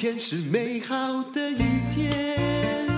天是美好的一天。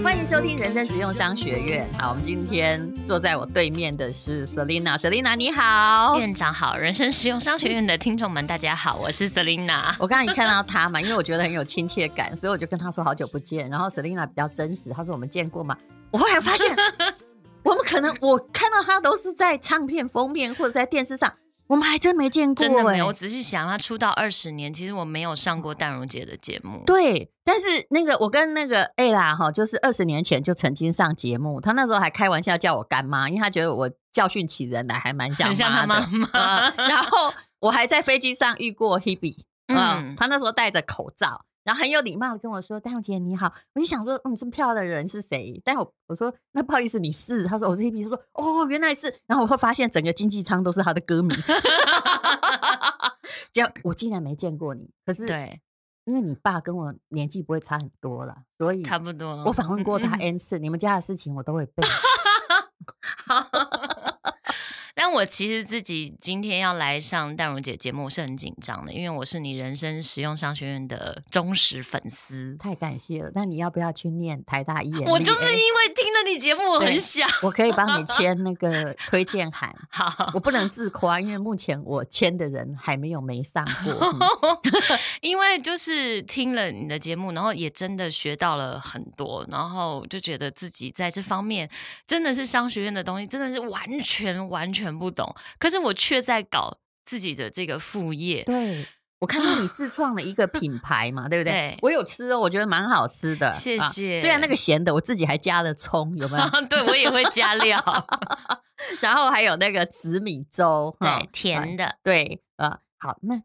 欢迎收听人生实用商学院。好，我们今天坐在我对面的是 Selina。Selina，你好，院长好。人生实用商学院的听众们，大家好，我是 Selina。我刚刚一看到他嘛，因为我觉得很有亲切感，所以我就跟他说好久不见。然后 Selina 比较真实，他说我们见过吗？我后来发现，我们可能我看到他都是在唱片封面或者在电视上。我们还真没见过，真的没有。我仔细想，他出道二十年，其实我没有上过淡如姐的节目。对，但是那个我跟那个 A 啦哈，就是二十年前就曾经上节目，他那时候还开玩笑叫我干妈，因为他觉得我教训起人来还蛮像妈妈。然后我还在飞机上遇过 Hebe，嗯、呃，他那时候戴着口罩。然后很有礼貌的跟我说：“丹凤姐你好。”我就想说：“嗯，这么漂亮的人是谁？”但我我说：“那不好意思，你是？”他说：“我是 Hebe。”说：“哦，原来是。”然后我会发现整个经济舱都是他的歌迷。这样我竟然没见过你，可是对，因为你爸跟我年纪不会差很多了，所以差不多。我访问过他 N 次，嗯嗯，你们家的事情我都会背。但我其实自己今天要来上淡如姐节目，我是很紧张的，因为我是你人生实用商学院的忠实粉丝。太感谢了！那你要不要去念台大 EMBA？我就是因为听了你节目，我很想，我可以帮你签那个 推荐函。好，我不能自夸，因为目前我签的人还没有没上过。嗯、因为就是听了你的节目，然后也真的学到了很多，然后就觉得自己在这方面真的是商学院的东西，真的是完全完全。全不懂，可是我却在搞自己的这个副业。对，我看到你自创了一个 品牌嘛，对不对？对，我有吃哦，我觉得蛮好吃的。谢谢。啊，虽然那个咸的，我自己还加了葱，有没有？对，我也会加料。然后还有那个紫米粥，对，哦，甜的。对，呃，好，那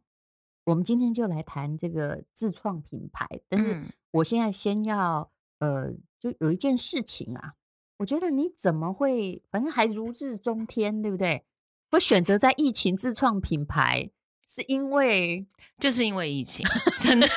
我们今天就来谈这个自创品牌。但是我现在先要，呃，就有一件事情啊。我觉得你怎么会，反正还如日中天，对不对？我选择在疫情自创品牌，是因为就是因为疫情，真的。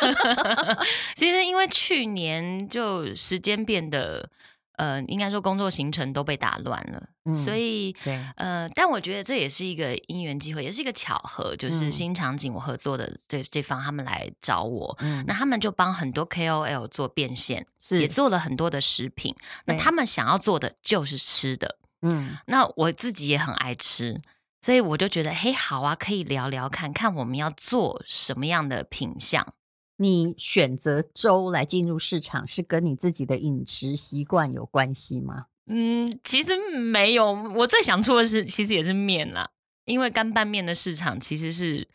其实因为去年就时间变得。呃，应该说工作行程都被打乱了，嗯、所以对。呃，但我觉得这也是一个因缘机会，也是一个巧合，就是新场景我合作的这这方他们来找我，嗯、那他们就帮很多 KOL 做变现，是。也做了很多的食品，那他们想要做的就是吃的，嗯，那我自己也很爱吃，所以我就觉得嘿，好啊，可以聊聊看看我们要做什么样的品相。你选择粥来进入市场，是跟你自己的饮食习惯有关系吗？嗯，其实没有。我最想出的是，其实也是面啦，因为干拌面的市场其实是，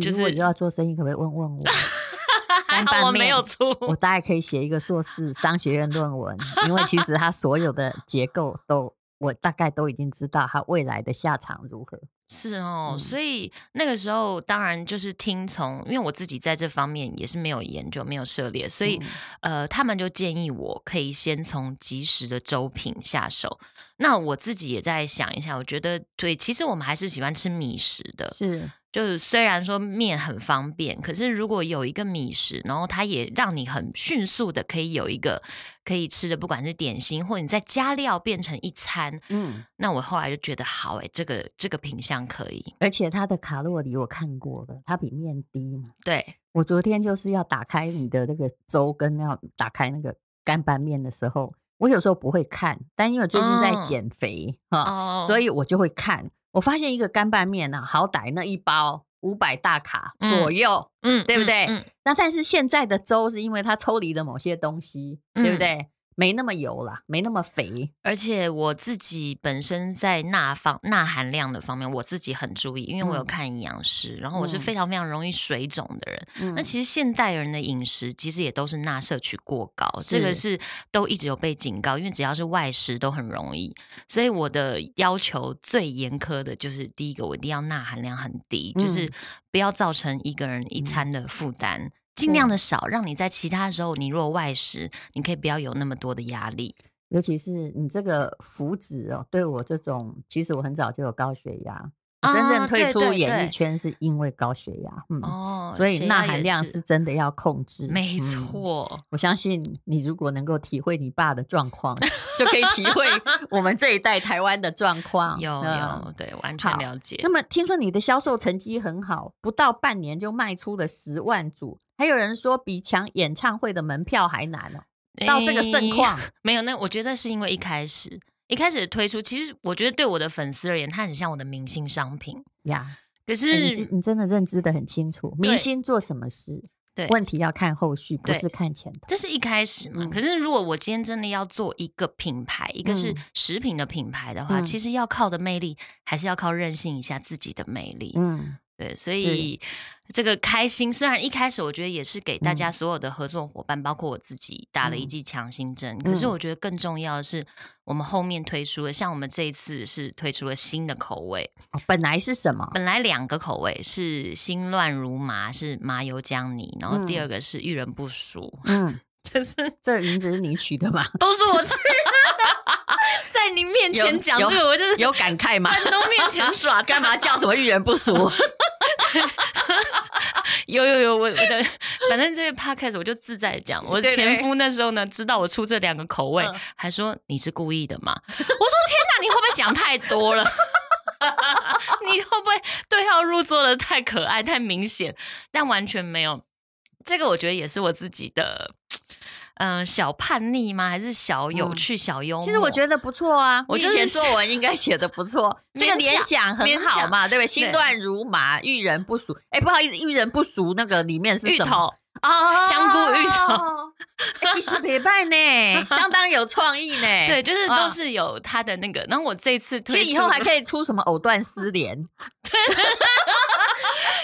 就是你如果要做生意，可不可以问问我？还好我没有出，我大概可以写一个硕士商学院论文，因为其实它所有的结构都，我大概都已经知道他未来的下场如何。是哦，嗯、所以那个时候当然就是听从，因为我自己在这方面也是没有研究、没有涉猎，所以、嗯、呃，他们就建议我可以先从即食的粥品下手。那我自己也在想一下，我觉得对，其实我们还是喜欢吃米食的，是。就是虽然说面很方便，可是如果有一个米食，然后它也让你很迅速的可以有一个可以吃的，不管是点心或者你再加料变成一餐，嗯，那我后来就觉得好哎，这个这个品相可以，而且它的卡路里我看过了，它比面低嘛。对，我昨天就是要打开你的那个粥跟要打开那个干拌面的时候，我有时候不会看，但因为最近在减肥哈，哦哦、所以我就会看。我发现一个干拌面呢、啊，好歹那一包五百大卡左右，嗯，对不对？嗯嗯嗯、那但是现在的粥是因为它抽离了某些东西，嗯、对不对？没那么油啦，没那么肥，而且我自己本身在钠方钠含量的方面，我自己很注意，因为我有看营养师，嗯、然后我是非常非常容易水肿的人。嗯、那其实现代人的饮食其实也都是钠摄取过高，是这个是。都一直有被警告，因为只要是外食都很容易，所以我的要求最严苛的就是第一个，我一定要钠含量很低，嗯、就是不要造成一个人一餐的负担。嗯尽量的少，让你在其他时候，你如果外食，你可以不要有那么多的压力。尤其是你这个福祉哦，对我这种，其实我很早就有高血压，真正退出演艺圈是因为高血压，嗯，哦，所以钠含量是真的要控制，没错、嗯。我相信你如果能够体会你爸的状况，就可以 体会我们这一代台湾的状况。有有，对，完全了解。那么听说你的销售成绩很好，不到半年就卖出了十万组，还有人说比抢演唱会的门票还难哦。到这个盛况，没有，那我觉得是因为一开始。一开始推出，其实我觉得对我的粉丝而言，它很像我的明星商品呀。可是、欸、你你真的认知的很清楚，明星做什么事，对问题要看后续，不是看前头。这是一开始嘛？嗯、可是如果我今天真的要做一个品牌，一个是食品的品牌的话，嗯、其实要靠的魅力，还是要靠任性一下自己的魅力。嗯。对，所以这个开心，虽然一开始我觉得也是给大家所有的合作伙伴，嗯、包括我自己打了一剂强心针。嗯、可是我觉得更重要的是，我们后面推出了，像我们这一次是推出了新的口味。本来是什么？本来两个口味是心乱如麻，是麻油姜泥，然后第二个是遇人不淑。嗯，就是 这名字是你取的吗？都是我取的。在您面前讲这个，我就是有感慨吗？在东面前耍，干嘛叫什么遇人不淑？有有有，我我的反正这个 podcast 我就自在讲。我的前夫那时候呢，知道我出这两个口味，还说你是故意的嘛？我说天哪，你会不会想太多了？你会不会对号入座的太可爱、太明显？但完全没有，这个我觉得也是我自己的。嗯、呃，小叛逆吗？还是小有趣、嗯、小幽默？其实我觉得不错啊。我以前作文应该写的不错，这个联想很好嘛，对不对？心乱如麻，遇人不淑。哎，不好意思，遇人不淑那个里面是什么？哦，香菇芋头，一时陪伴呢，相当有创意呢。对，就是都是有他的那个。然后我这次推，其实以后还可以出什么藕断丝连。对，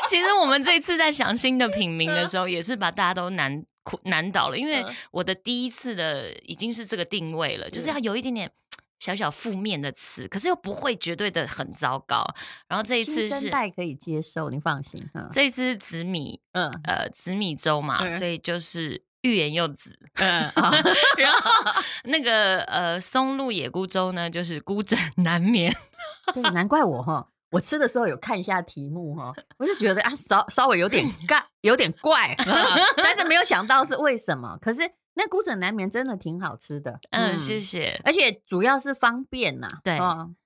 其实我们这一次在想新的品名的时候，也是把大家都难。难倒了，因为我的第一次的已经是这个定位了，是就是要有一点点小小负面的词，可是又不会绝对的很糟糕。然后这一次是新生代可以接受，你放心。这一次是紫米，嗯呃紫米粥嘛，嗯、所以就是欲言又止。嗯，然后那个呃松露野菇粥呢，就是孤枕难 眠。对，难怪我哈。我吃的时候有看一下题目哈，我就觉得啊，稍稍微有点 尬，有点怪，但是没有想到是为什么。可是。那孤枕难眠真的挺好吃的，嗯，谢谢。而且主要是方便呐，对，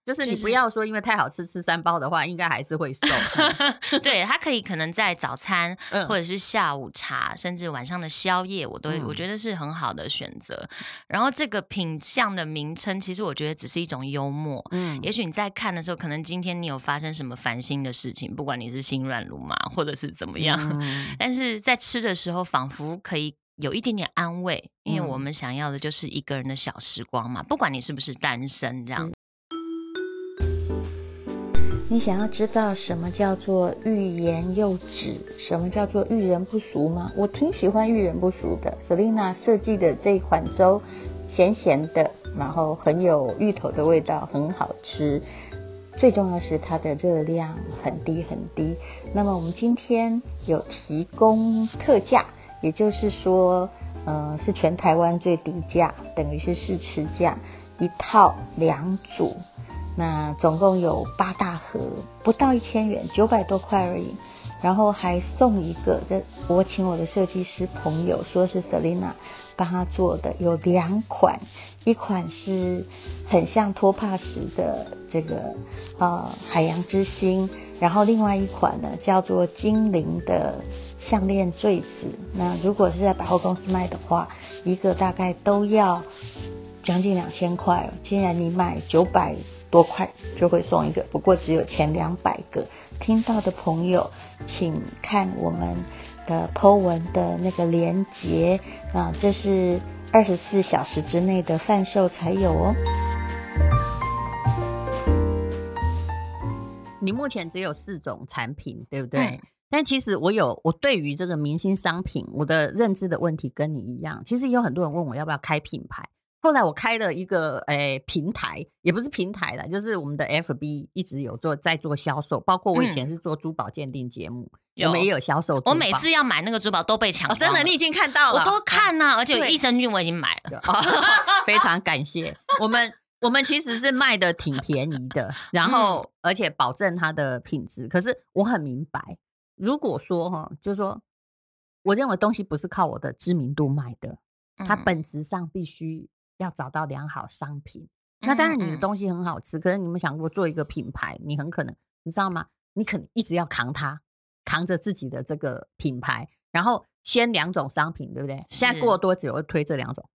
就是你不要说因为太好吃吃三包的话，应该还是会瘦。对，它可以可能在早餐 或者是下午茶，甚至晚上的宵夜，我都我觉得是很好的选择。然后这个品相的名称，其实我觉得只是一种幽默。嗯，也许你在看的时候，可能今天你有发生什么烦心的事情，不管你是心乱如麻或者是怎么样，但是在吃的时候，仿佛可以。有一点点安慰，因为我们想要的就是一个人的小时光嘛。嗯、不管你是不是单身，这样。你想要知道什么叫做欲言又止，什么叫做遇人不淑吗？我挺喜欢遇人不淑的。Selina 设计的这一款粥，咸咸的，然后很有芋头的味道，很好吃。最重要是它的热量很低很低。那么我们今天有提供特价。也就是说，呃，是全台湾最低价，等于是试吃价，一套两组，那总共有八大盒，不到一千元，九百多块而已。然后还送一个，这我请我的设计师朋友说是 Selina 帮他做的，有两款，一款是很像托帕石的这个呃海洋之心，然后另外一款呢叫做精灵的。项链坠子，那如果是在百货公司卖的话，一个大概都要将近两千块。既然你买九百多块，就会送一个，不过只有前两百个。听到的朋友，请看我们的 Po 文的那个链接啊，这是二十四小时之内的贩售才有哦。你目前只有四种产品，对不对？嗯但其实我有，我对于这个明星商品，我的认知的问题跟你一样。其实有很多人问我要不要开品牌，后来我开了一个诶、欸、平台，也不是平台啦，就是我们的 FB 一直有做在做销售，包括我以前是做珠宝鉴定节目，嗯、我们也有销售。我每次要买那个珠宝都被抢、哦，真的，你已经看到了，我都看呐、啊，而且益生菌我已经买了，对非常感谢我们。我们其实是卖的挺便宜的，然后而且保证它的品质。可是我很明白，如果说哈，就是说，我认为东西不是靠我的知名度卖的，它本质上必须要找到良好商品。那当然，你的东西很好吃，可是你们想过做一个品牌，你很可能你知道吗？你可能一直要扛它，扛着自己的这个品牌，然后先两种商品，对不对？现在过多久会推这两种？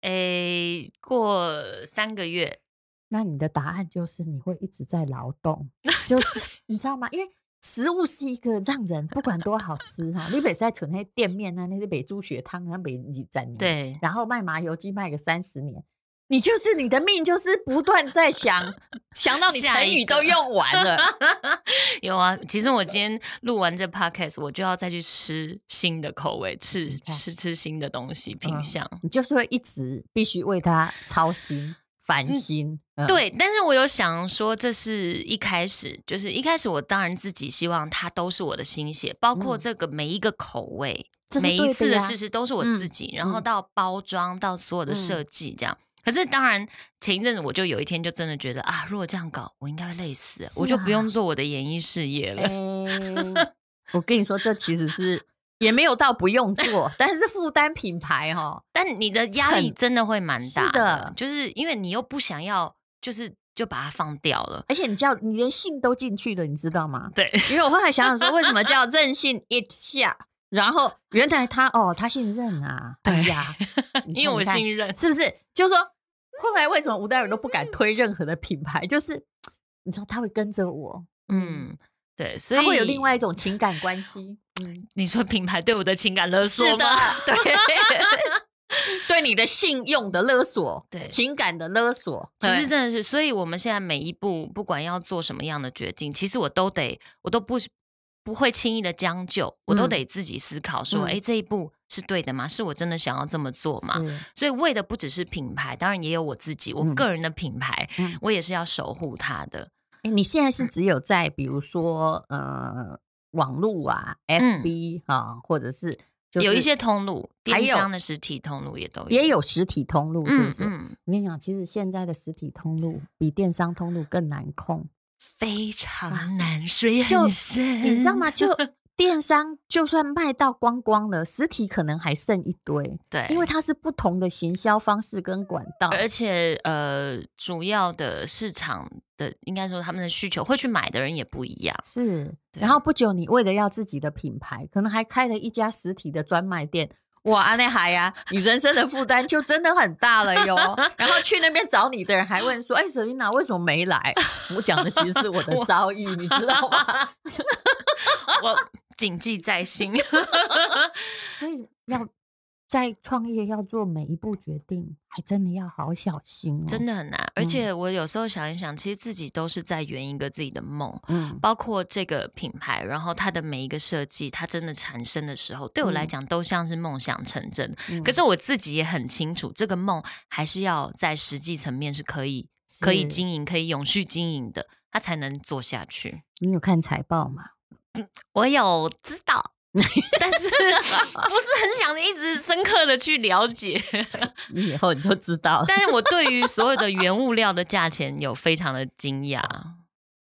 诶，过三个月。那你的答案就是你会一直在劳动，就是 你知道吗？因为食物是一个让人不管多好吃哈，你北在存那些店面啊，那些北猪血汤，那北几站对，然后卖麻油鸡卖个三十年。你就是你的命，就是不断在想，想到你成语都用完了。有啊，其实我今天录完这 podcast，我就要再去吃新的口味，吃吃吃新的东西品相。你就是会一直必须为它操心、烦心。对，但是我有想说，这是一开始，就是一开始我当然自己希望它都是我的心血，包括这个每一个口味，嗯、每一次的试试都是我自己，嗯、然后到包装、嗯、到所有的设计这样。可是当然，前一阵子我就有一天就真的觉得啊，如果这样搞，我应该会累死，啊、我就不用做我的演艺事业了。欸、我跟你说，这其实是也没有到不用做，但是负担品牌哈，但你的压力真的会蛮大的，是的，就是因为你又不想要，就是就把它放掉了，而且你叫你连姓都进去了，你知道吗？对，因为我后来想想说，为什么叫任性一下？然后原来他哦，他姓任啊，对呀，因为我姓任，是不是？就是说。后来为什么吴代尔都不敢推任何的品牌？就是你知道他会跟着我，嗯，对，所以他会有另外一种情感关系。嗯，你说品牌对我的情感勒索吗？对，对你的信用的勒索，对情感的勒索，其实真的是。所以我们现在每一步，不管要做什么样的决定，其实我都得，我都不不会轻易的将就，我都得自己思考说，哎、嗯，这一步。是对的吗？是我真的想要这么做吗？所以为的不只是品牌，当然也有我自己，我个人的品牌，嗯、我也是要守护它的。欸、你现在是只有在比如说呃网络啊，FB 啊、嗯，或者是，就是有一些通路，电商的实体通路也都有，也有实体通路，是不是？嗯，嗯我跟你讲，其实现在的实体通路比电商通路更难控，非常难，水很深，你知道吗？就。电商就算卖到光光了，实体可能还剩一堆。对，因为它是不同的行销方式跟管道，而且呃，主要的市场的应该说他们的需求会去买的人也不一样。是，然后不久你为了要自己的品牌，可能还开了一家实体的专卖店。哇，安内海呀，你人生的负担就真的很大了哟。然后去那边找你的人还问说：“哎，Selina 为什么没来？”我讲的其实是我的遭遇，你知道吗？我。谨记在心，所以要在创业要做每一步决定，还真的要好小心哦，真的很难。而且我有时候想一想，其实自己都是在圆一个自己的梦，嗯，包括这个品牌，然后它的每一个设计，它真的产生的时候，对我来讲都像是梦想成真。嗯，可是我自己也很清楚，这个梦还是要在实际层面是可以可以经营、可以永续经营的，它才能做下去。你有看财报吗？我有知道，但是 不是很想一直深刻的去了解。你 以后你就知道了。但是我对于所有的原物料的价钱有非常的惊讶。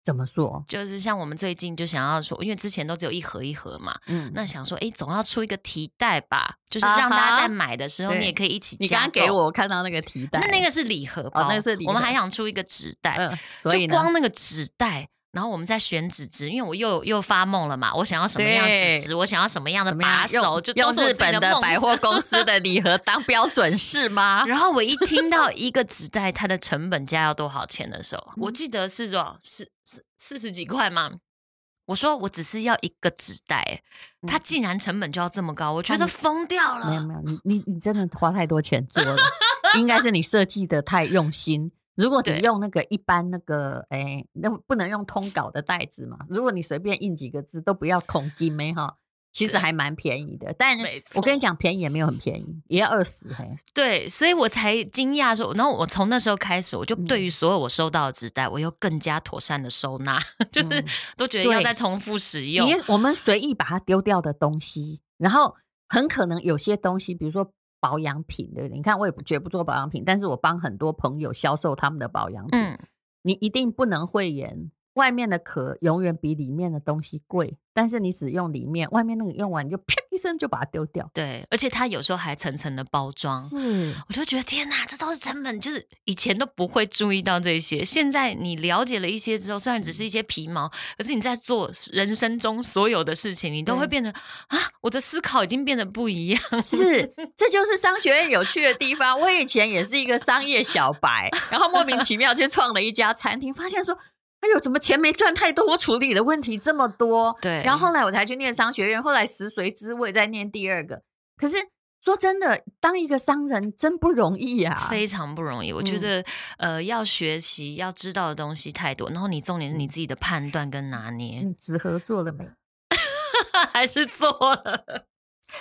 怎么说？就是像我们最近就想要说，因为之前都只有一盒一盒嘛，嗯，那想说，哎，总要出一个提袋吧，就是让大家在买的时候，你也可以一起加。你刚刚给我看到那个提袋，那那个是礼盒包，那个是礼盒。我们还想出一个纸袋，嗯，所以光那个纸袋。然后我们在选纸质，因为我又又发梦了嘛，我想要什么样纸质，我想要什么样的把手，就用日本的百货公司的礼盒当标准是吗？然后我一听到一个纸袋它的成本价要多少钱的时候，我记得是多少？四四四十几块吗。我说我只是要一个纸袋，它竟然成本就要这么高，我觉得疯掉了。没有没有，你你你真的花太多钱做了，应该是你设计的太用心。如果你用那个一般那个，哎对，那不能用通稿的袋子嘛？如果你随便印几个字，都不要孔金没哈，其实还蛮便宜的。对但我跟你讲，便宜也没有很便宜，也要二十嘿。对，所以我才惊讶说，然后我从那时候开始，我就对于所有我收到的纸袋，我又更加妥善的收纳，嗯、就是都觉得要再重复使用。我们随意把它丢掉的东西，然后很可能有些东西，比如说保养品对，你看我也绝不做保养品，但是我帮很多朋友销售他们的保养品。嗯，你一定不能讳言。外面的壳永远比里面的东西贵，但是你只用里面，外面那个用完你就啪一声就把它丢掉。对，而且它有时候还层层的包装，是，我就觉得天哪，这都是成本，就是以前都不会注意到这些，现在你了解了一些之后，虽然只是一些皮毛，可是你在做人生中所有的事情，你都会变得啊，我的思考已经变得不一样。是，这就是商学院有趣的地方。我以前也是一个商业小白，然后莫名其妙就创了一家餐厅，发现说。哎呦，怎么钱没赚太多？我处理的问题这么多。对，然后后来我才去念商学院，后来食髓知味再念第二个。可是说真的，当一个商人真不容易啊，非常不容易。我觉得，嗯、呃，要学习要知道的东西太多，然后你重点是你自己的判断跟拿捏。嗯、纸盒做了没？还是做了？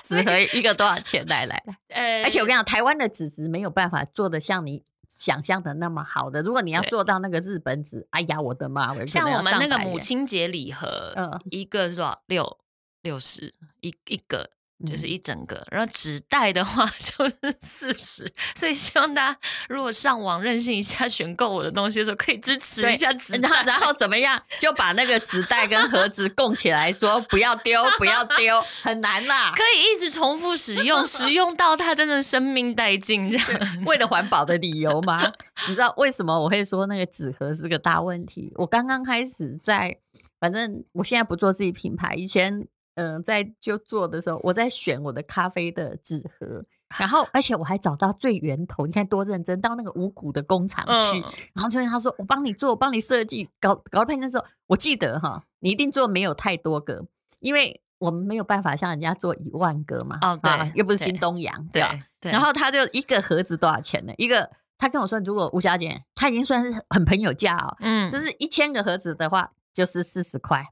纸盒一个多少钱？来来来，呃，而且我跟你讲，台湾的纸质没有办法做的像你。想象的那么好的，如果你要做到那个日本纸，哎呀，我的妈！像我们那个母亲节礼盒，嗯，一个是多少？六六十一一个。就是一整个，然后纸袋的话 就是四十，所以希望大家如果上网任性一下选购我的东西的时候，可以支持一下纸袋。然后，然后怎么样？就把那个纸袋跟盒子供起来，说不要丢，不要丢，很难啦。可以一直重复使用，使用到它真的生命殆尽，这样 为了环保的理由吗？你知道为什么我会说那个纸盒是个大问题？我刚刚开始在，反正我现在不做自己品牌，以前。嗯，在就做的时候，我在选我的咖啡的纸盒，然后而且我还找到最源头。你看多认真，到那个五谷的工厂去，嗯、然后就跟他说：“我帮你做，我帮你设计。”搞搞了半天之后，我记得哈，你一定做没有太多个，因为我们没有办法像人家做一万个嘛。哦，对，啊、又不是新东阳，对，对吧？对。然后他就一个盒子多少钱呢？一个他跟我说，如果吴小姐，他已经算是很朋友价哦，嗯，就是一千个盒子的话，就是四十块。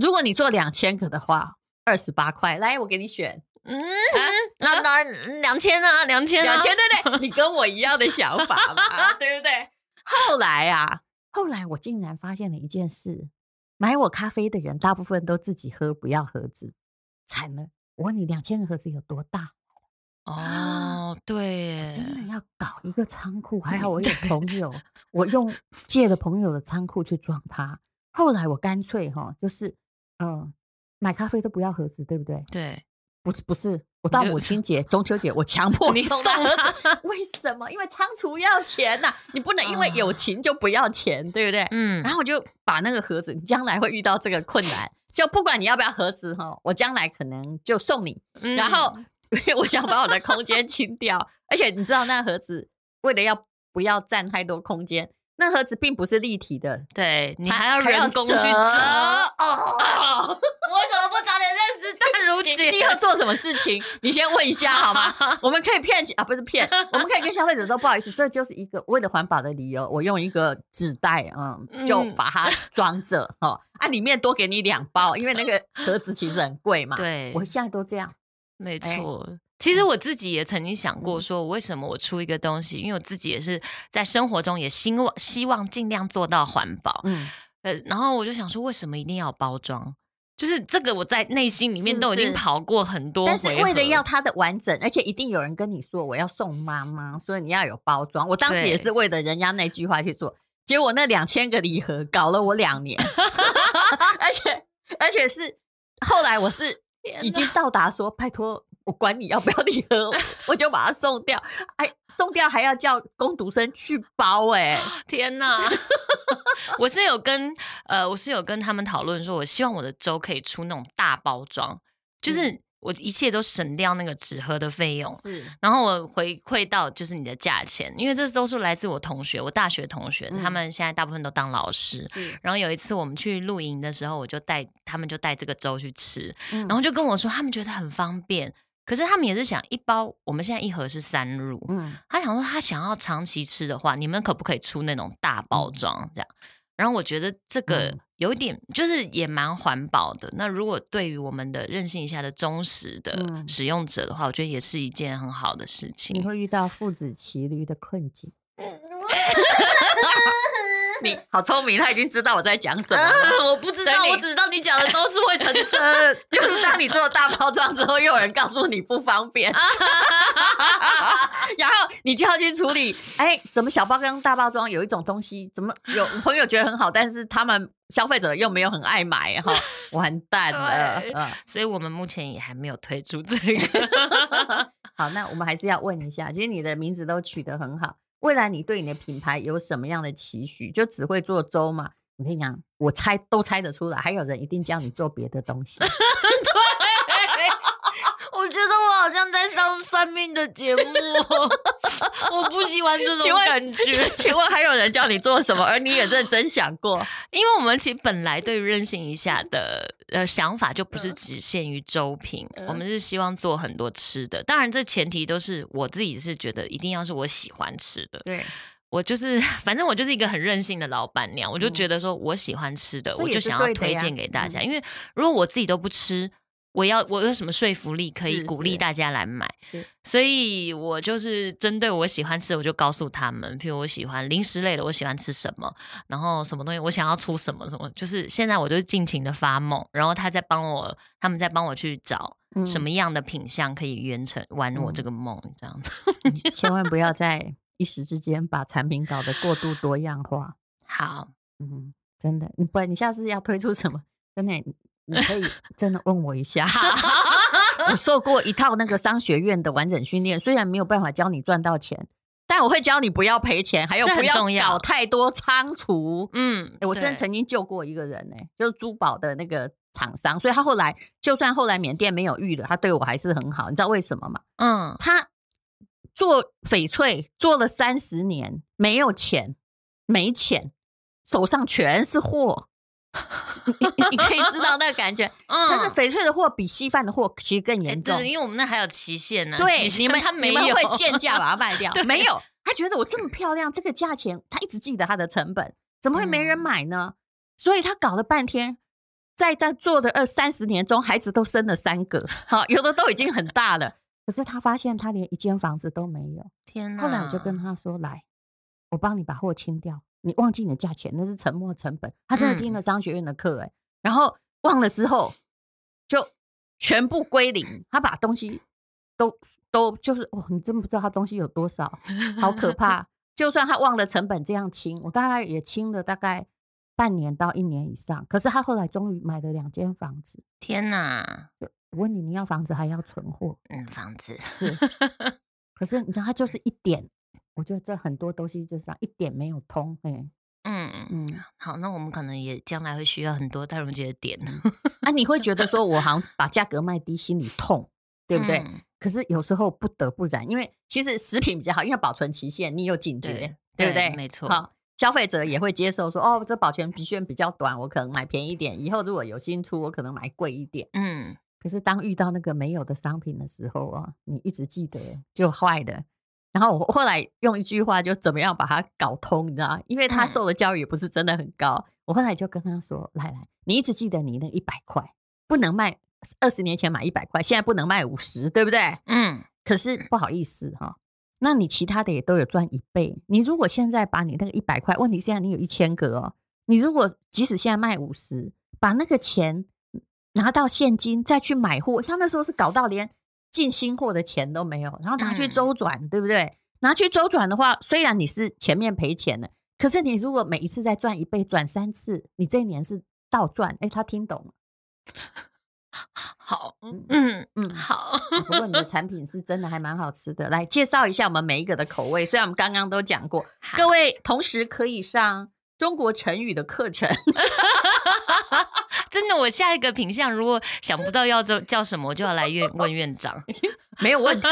如果你做两千个的话，二十八块，来，我给你选。嗯，那那两千啊，两千，两千，对不对？你跟我一样的想法嘛，对不对？后来啊，后来我竟然发现了一件事：买我咖啡的人，大部分都自己喝，不要盒子。惨了！我问你，两千个盒子有多大？哦，对，真的要搞一个仓库。还好我有朋友，我用借了朋友的仓库去装它。后来我干脆哈，就是嗯。买咖啡都不要盒子，对不对？对，不不是，我到母亲节、中秋节，我强 迫你送盒子。为什么？因为仓储要钱呐，你不能因为友情就不要钱，对不对？嗯。然后我就把那个盒子，你将来会遇到这个困难，就不管你要不要盒子哈，我将来可能就送你。嗯然后，因 为我想把我的空间清掉，而且你知道那盒子为了要不要占太多空间。那盒子并不是立体的，对，你还要人工去折。哦，我为什么不早点认识淡如姐？你要做什么事情？你先问一下好吗？我们可以骗啊，不是骗，我们可以跟消费者说，不好意思，这就是一个为了环保的理由，我用一个纸袋，嗯，就把它装着，哦，啊，里面多给你两包，因为那个盒子其实很贵嘛。对，我现在都这样，没错。其实我自己也曾经想过，说我为什么我出一个东西，因为我自己也是在生活中也希望希望尽量做到环保，嗯，呃，然后我就想说，为什么一定要包装？就是这个我在内心里面都已经跑过很多但是为了要它的完整，而且一定有人跟你说我要送妈妈，所以你要有包装。我当时也是为了人家那句话去做，结果那两千个礼盒搞了我两年，而且而且是后来我是已经到达说拜托。我管你要不要你喝，我就把它送掉。哎，送掉还要叫工读生去包，哎，天哪！我是有跟呃，我是有跟他们讨论说，我希望我的粥可以出那种大包装，就是我一切都省掉那个纸盒的费用，是，然后我回馈到就是你的价钱，因为这都是来自我同学，我大学同学，嗯、他们现在大部分都当老师，是。然后有一次我们去露营的时候，我就带他们就带这个粥去吃，嗯、然后就跟我说，他们觉得很方便。可是他们也是想一包，我们现在一盒是三入，嗯，他想说他想要长期吃的话，你们可不可以出那种大包装这样？然后我觉得这个有一点就是也蛮环保的。那如果对于我们的任性一下的忠实的使用者的话，我觉得也是一件很好的事情。你会遇到父子骑驴的困境。你好聪明，他已经知道我在讲什么了。我不知道，我只知道你讲的都是会成真。就是当你做大包装之后，又有人告诉你不方便，然后你就要去处理。哎，怎么小包装大包装有一种东西，怎么有朋友觉得很好，但是他们消费者又没有很爱买哈，完蛋了。嗯，所以我们目前也还没有推出这个。好，那我们还是要问一下，其实你的名字都取得很好。未来你对你的品牌有什么样的期许？就只会做粥嘛？我跟你讲，我猜都猜得出来。还有人一定叫你做别的东西。我觉得我好像在上算命的节目，我不喜欢这种感觉。请问，还有人叫你做什么？而你也认真想过？因为我们其实本来对于任性一下的。呃，想法就不是只限于周平，嗯，我们是希望做很多吃的。当然，这前提都是我自己是觉得一定要是我喜欢吃的。对，我就是，反正我就是一个很任性的老板娘，嗯，我就觉得说我喜欢吃的，我就想要推荐给大家。因为如果我自己都不吃。我要我有什么说服力可以鼓励大家来买？是，是，所以我就是针对我喜欢吃的，我就告诉他们，譬如我喜欢零食类的，我喜欢吃什么，然后什么东西我想要出什么什么，就是现在我就是尽情的发梦，然后他在帮我，他们在帮我去找什么样的品相可以完成完我这个梦，这样子。嗯、千万不要在一时之间把产品搞得过度多样化。好，嗯，真的，你不然你下次要推出什么？真的。你可以 真的问我一下，我受过一套那个商学院的完整训练，虽然没有办法教你赚到钱，但我会教你不要赔钱，还有不要搞太多仓储。嗯，我真的曾经救过一个人呢、欸，就是珠宝的那个厂商，所以他后来就算后来缅甸没有玉了，他对我还是很好。你知道为什么吗？嗯，他做翡翠做了三十年，没有钱，没钱，手上全是货。你 你可以知道那个感觉，嗯，但是翡翠的货比稀饭的货其实更严重，欸，因为我们那还有期限呢，啊。对，你们 他没有会贱价把它卖掉，没有，他觉得我这么漂亮，这个价钱，他一直记得他的成本，怎么会没人买呢？嗯，所以他搞了半天，在在做的二三十年中，孩子都生了三个，好，有的都已经很大了，可是他发现他连一间房子都没有。天哪！后来我就跟他说：“来，我帮你把货清掉。”你忘记你的价钱，那是沉没成本。他真的听了商学院的课，哎、嗯，然后忘了之后就全部归零。他把东西都都就是，哦，你真不知道他东西有多少，好可怕。就算他忘了成本这样清，我大概也清了大概半年到一年以上。可是他后来终于买了两间房子。天哪！我问你，你要房子还要存货？嗯，房子是。可是你知道，他就是一点。我觉得这很多东西就是一点没有通，嗯嗯，好，那我们可能也将来会需要很多戴荣姐的点。那、啊、你会觉得说我好像 把价格卖低，心里痛，对不对、嗯？可是有时候不得不然，因为其实食品比较好，因为保存期限你有警觉，对，对不对？没错。好，消费者也会接受说，哦，这保全期限比较短，我可能买便宜一点。以后如果有新出，我可能买贵一点。嗯。可是当遇到那个没有的商品的时候啊，你一直记得就坏的。然后我后来用一句话就怎么样把它搞通，你知道？因为他受的教育也不是真的很高。嗯、我后来就跟他说：“来来，你一直记得你那一百块不能卖，二十年前买一百块，现在不能卖五十，对不对？”嗯。可是不好意思哈，那你其他的也都有赚一倍。你如果现在把你那个一百块，问题现在你有一千个哦，你如果即使现在卖五十，把那个钱拿到现金再去买货，像那时候是搞到连。进新货的钱都没有，然后拿去周转，嗯，对不对？拿去周转的话，虽然你是前面赔钱了，可是你如果每一次再赚一倍，转三次，你这一年是倒赚。哎，他听懂了。好，嗯嗯，好。不过你的产品是真的还蛮好吃的，来介绍一下我们每一个的口味。虽然我们刚刚都讲过，各位同时可以上中国成语的课程。真的，我下一个品相如果想不到要叫叫什么，我就要来院问院长，没有问题。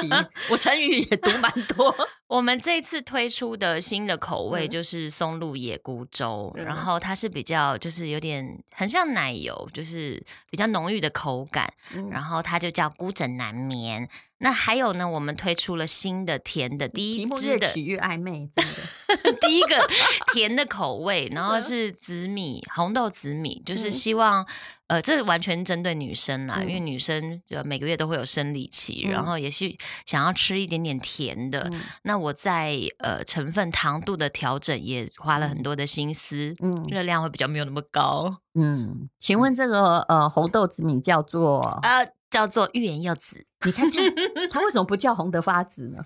我成语也读蛮多。我们这次推出的新的口味就是松露野菇粥，嗯，然后它是比较就是有点很像奶油，就是比较浓郁的口感，嗯，然后它就叫孤枕难眠。那还有呢，我们推出了新的甜的第一支的，越取越暧昧，真的。第一个甜的口味，然后是紫米红豆紫米，就是希望。呃，这完全针对女生啦，嗯、因为女生就每个月都会有生理期，嗯、然后也是想要吃一点点甜的。嗯、那我在呃成分糖度的调整也花了很多的心思，嗯，热量会比较没有那么高。嗯，请问这个呃红豆紫米叫做呃叫做欲言又止？你看看它为什么不叫红得发紫呢？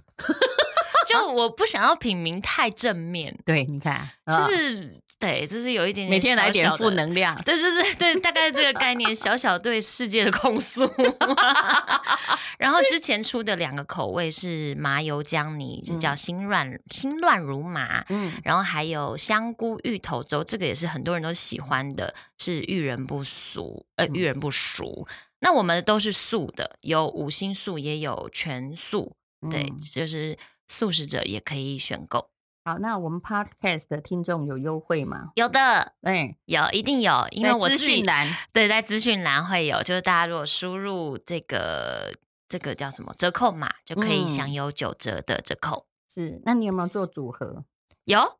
就我不想要品名太正面，对，你看，就是对，就是有一点点每天来点负能量，对对对对，大概这个概念，小小对世界的控诉。然后之前出的两个口味是麻油姜泥，是叫心乱心乱如麻，嗯，然后还有香菇芋头粥，这个也是很多人都喜欢的，是遇人不淑，呃，遇人不淑。那我们都是素的，有五星素，也有全素，对，就是。素食者也可以选购。好，那我们 Podcast 的听众有优惠吗？有的，哎、欸，有，一定有，因为我资讯栏对，在资讯栏会有，就是大家如果输入这个这个叫什么折扣码，就可以享有九折的折扣。嗯、是，那你有没有做组合？有。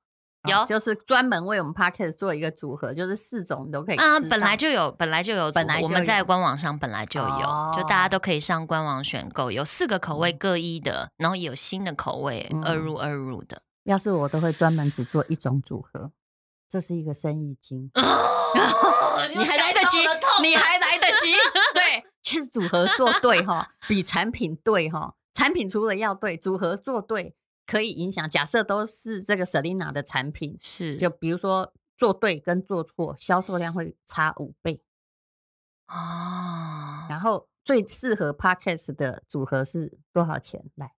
有，就是专门为我们 Podcast 做一个组合，就是四种你都可以吃。啊，本来就有，本来就有，本来我们在官网上本来就有，哦、就大家都可以上官网选购，有四个口味各一的，然后也有新的口味、嗯、二入二入的。要是我都会专门只做一种组合，这是一个生意经。哦、你还来得及，你还来得及。对，其实组合做对哈，比产品对哈，产品除了要对，组合做对。可以影响，假设都是这个 Selina 的产品，是就比如说做对跟做错，销售量会差五倍啊。然后最适合 Podcast 的组合是多少钱？来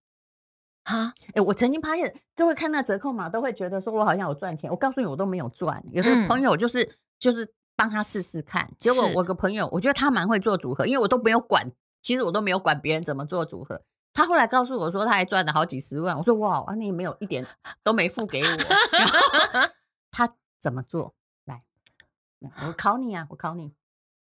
哈，哎，我曾经发现，都会看那折扣码，都会觉得说我好像有赚钱。我告诉你，我都没有赚。有的朋友就是、嗯、就是帮他试试看，结果我个朋友，我觉得他蛮会做组合，因为我都没有管，其实我都没有管别人怎么做组合。他后来告诉我说，他还赚了好几十万。我说哇，啊，你没有一点都没付给我。然后 他怎么做？来，我考你啊，我考你。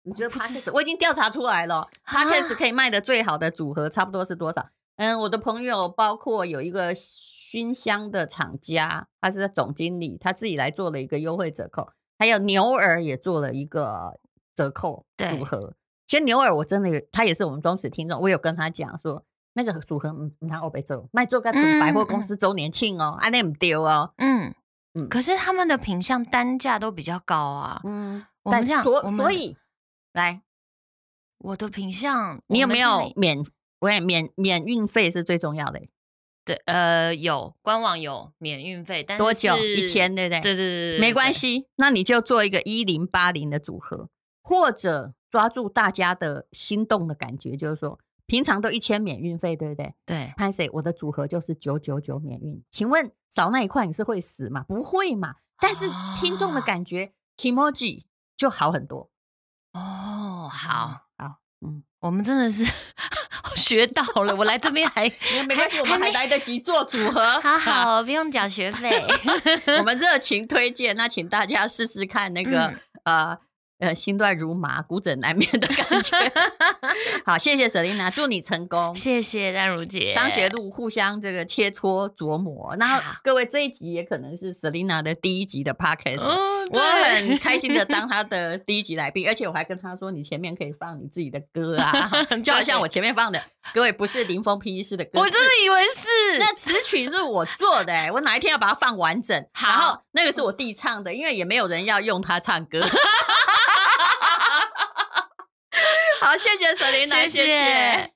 你觉得 Podcast 我已经调查出来了，Podcast 可以卖的最好的组合差不多是多少？嗯，我的朋友包括有一个熏香的厂家，他是总经理，他自己来做了一个优惠折扣。还有牛耳也做了一个折扣组合。其实牛耳我真的，他也是我们忠实听众，我有跟他讲说。那个组合，嗯，他欧北做卖做个从百货公司周年庆哦，啊，那唔丢哦，嗯嗯，可是他们的品相单价都比较高啊，嗯，我们这样，所所以来，我的品相，你有没有免？我也免免运费是最重要的，对，呃，有官网有免运费，但是多久？一千，对不对？对对对，没关系，那你就做一个一零八零的组合，或者抓住大家的心动的感觉，就是说。平常都一千免运费，对不对？对。潘 Sir，我的组合就是九九九免运。请问少那一块你是会死吗？不会嘛。但是听众的感觉、哦、Kimoji 就好很多。哦，好，好，嗯，我们真的是 学到了。我来这边还 没关系，我们还来得及做组合。好好，好不用缴学费。我们热情推荐，那请大家试试看那个、嗯、呃。呃，心乱如麻，骨枕难眠的感觉。好，谢谢 Selina，祝你成功。谢谢丹如姐。商学路互相这个切磋琢磨。然后各位这一集也可能是 Selina 的第一集的 Podcast，、哦、我很开心的当她的第一集来宾，而且我还跟她说，你前面可以放你自己的歌啊，就好像我前面放的，各位不是林峰 P 医师的歌，我真的以为是。那词曲是我做的、欸，我哪一天要把它放完整？好然后那个是我弟唱的，因为也没有人要用他唱歌。好，谢谢 Selina。谢谢。